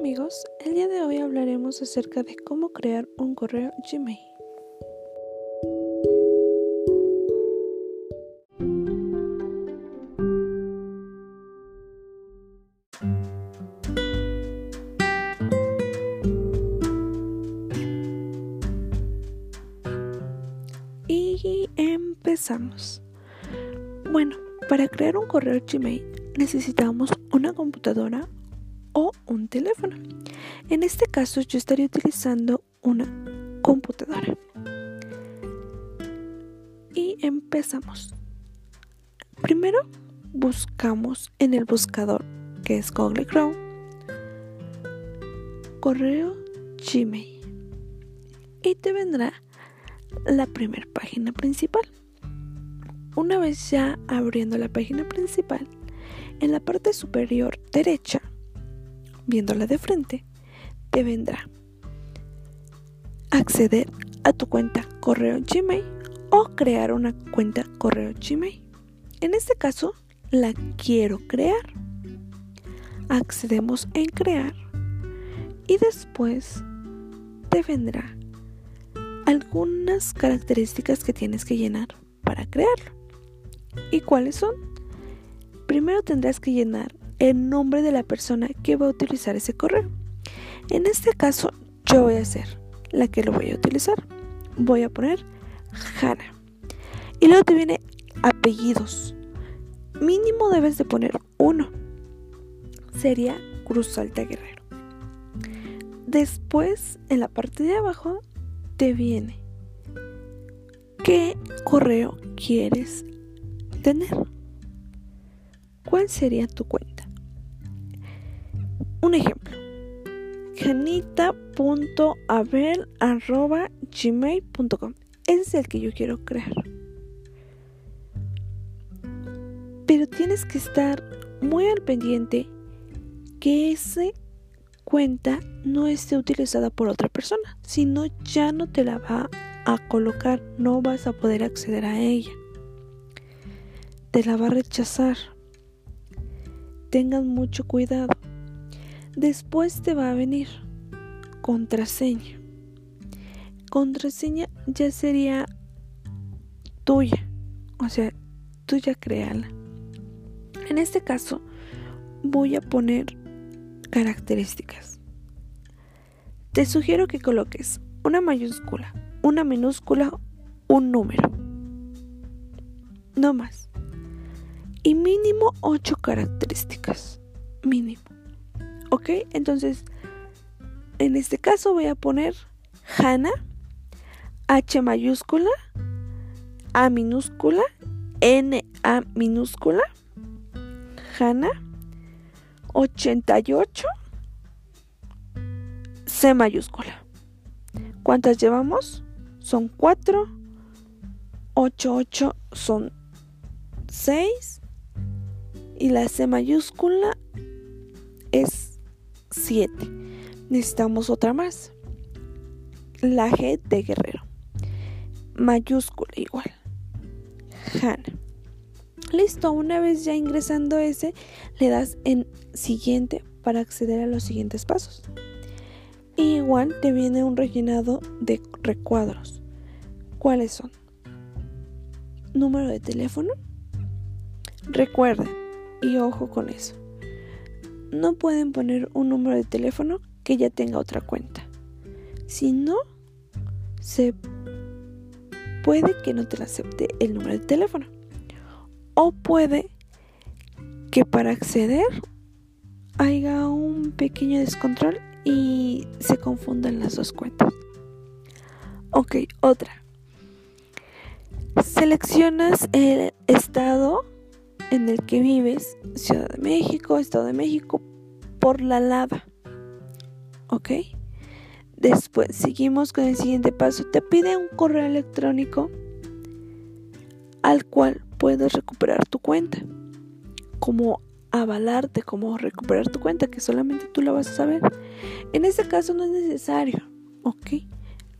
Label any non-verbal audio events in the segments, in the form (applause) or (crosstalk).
amigos, el día de hoy hablaremos acerca de cómo crear un correo Gmail. Y empezamos. Bueno, para crear un correo Gmail necesitamos una computadora un teléfono. En este caso yo estaría utilizando una computadora. Y empezamos. Primero buscamos en el buscador que es Google Chrome correo Gmail y te vendrá la primera página principal. Una vez ya abriendo la página principal, en la parte superior derecha viéndola de frente, te vendrá acceder a tu cuenta correo Gmail o crear una cuenta correo Gmail. En este caso, la quiero crear. Accedemos en crear y después te vendrá algunas características que tienes que llenar para crearlo. ¿Y cuáles son? Primero tendrás que llenar el nombre de la persona que va a utilizar ese correo. En este caso, yo voy a ser la que lo voy a utilizar. Voy a poner Hanna. Y luego te viene apellidos. Mínimo debes de poner uno. Sería Cruz Alta Guerrero. Después, en la parte de abajo, te viene qué correo quieres tener. ¿Cuál sería tu cuenta? Un ejemplo. janita.abel.gmail.com es el que yo quiero crear. Pero tienes que estar muy al pendiente que esa cuenta no esté utilizada por otra persona. Si no, ya no te la va a colocar. No vas a poder acceder a ella. Te la va a rechazar. Tengan mucho cuidado. Después te va a venir contraseña. Contraseña ya sería tuya. O sea, tú ya créala. En este caso, voy a poner características. Te sugiero que coloques una mayúscula, una minúscula, un número. No más. Y mínimo 8 características. Mínimo. ¿Ok? Entonces, en este caso voy a poner Hanna, H mayúscula, A minúscula, N A minúscula, Hanna, 88, C mayúscula. ¿Cuántas llevamos? Son 4, 8, 8 son 6 y la C mayúscula es 7. Necesitamos otra más. La G de guerrero. Mayúscula igual. Hanna. Listo, una vez ya ingresando ese, le das en siguiente para acceder a los siguientes pasos. igual te viene un rellenado de recuadros. ¿Cuáles son? Número de teléfono. Recuerden, y ojo con eso no pueden poner un número de teléfono que ya tenga otra cuenta. Si no, se puede que no te la acepte el número de teléfono. O puede que para acceder haya un pequeño descontrol y se confundan las dos cuentas. Ok, otra. Seleccionas el estado en el que vives, Ciudad de México, Estado de México, por la lava. ¿Ok? Después seguimos con el siguiente paso. Te pide un correo electrónico al cual puedes recuperar tu cuenta. Como avalarte, como recuperar tu cuenta, que solamente tú la vas a saber. En este caso no es necesario, ¿ok?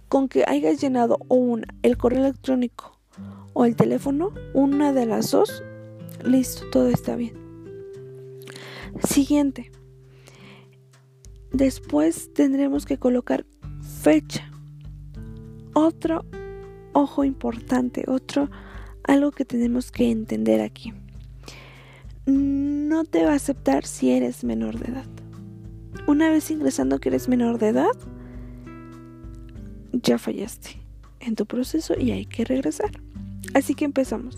Con que hayas llenado o una, el correo electrónico o el teléfono, una de las dos, Listo, todo está bien. Siguiente. Después tendremos que colocar fecha. Otro ojo importante, otro algo que tenemos que entender aquí. No te va a aceptar si eres menor de edad. Una vez ingresando que eres menor de edad, ya fallaste en tu proceso y hay que regresar. Así que empezamos.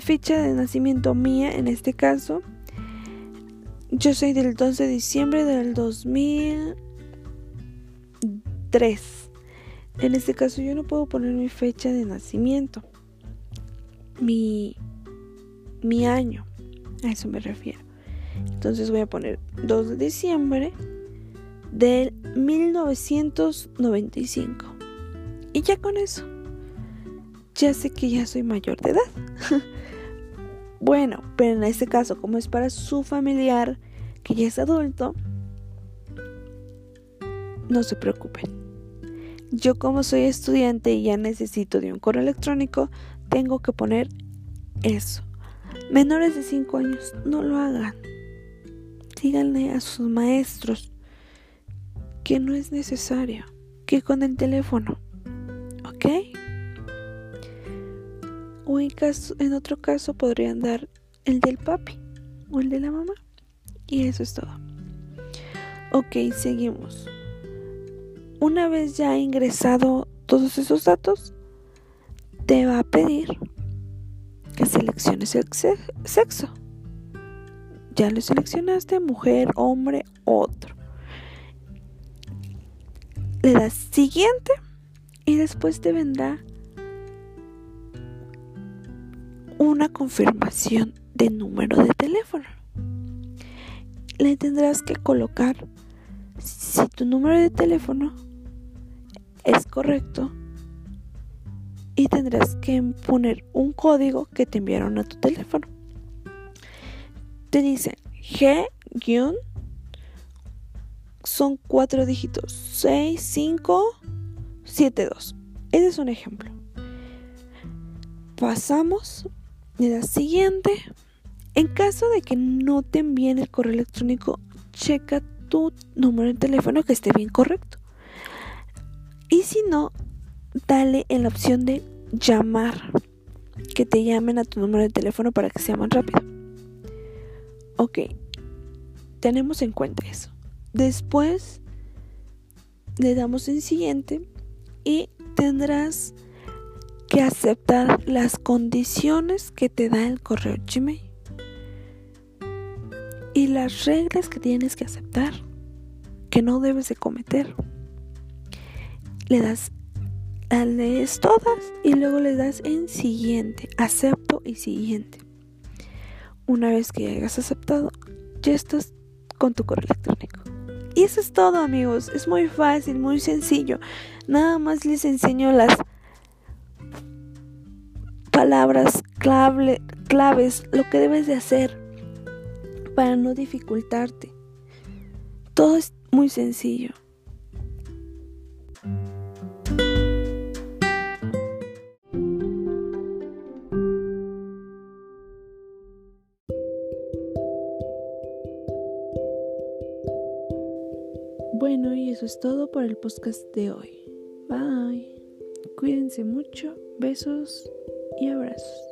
Ficha de nacimiento mía en este caso. Yo soy del 12 de diciembre del 2003. En este caso yo no puedo poner mi fecha de nacimiento. Mi, mi año. A eso me refiero. Entonces voy a poner 2 de diciembre del 1995. Y ya con eso, ya sé que ya soy mayor de edad. (laughs) bueno, pero en este caso, como es para su familiar que ya es adulto, no se preocupen. Yo como soy estudiante y ya necesito de un correo electrónico, tengo que poner eso. Menores de 5 años, no lo hagan. Díganle a sus maestros que no es necesario, que con el teléfono ¿Ok? En, en otro caso podrían dar el del papi o el de la mamá. Y eso es todo. Ok, seguimos. Una vez ya ingresado todos esos datos, te va a pedir que selecciones el sexo. Ya lo seleccionaste, mujer, hombre, otro. Le das siguiente y después te vendrá una confirmación de número de teléfono. Le tendrás que colocar si tu número de teléfono es correcto y tendrás que poner un código que te enviaron a tu teléfono. Te dice G- son cuatro dígitos 6, 5 7.2. Ese es un ejemplo. Pasamos la siguiente. En caso de que no te envíen el correo electrónico, checa tu número de teléfono que esté bien correcto. Y si no, dale en la opción de llamar. Que te llamen a tu número de teléfono para que sea más rápido. Ok, tenemos en cuenta eso. Después le damos en siguiente y tendrás que aceptar las condiciones que te da el correo Gmail y las reglas que tienes que aceptar que no debes de cometer. Le das, lees todas y luego le das en siguiente, acepto y siguiente. Una vez que hayas aceptado, ya estás con tu correo electrónico. Y eso es todo amigos, es muy fácil, muy sencillo. Nada más les enseño las palabras clave, claves, lo que debes de hacer para no dificultarte. Todo es muy sencillo. Bueno, y eso es todo por el podcast de hoy. Bye. Cuídense mucho. Besos y abrazos.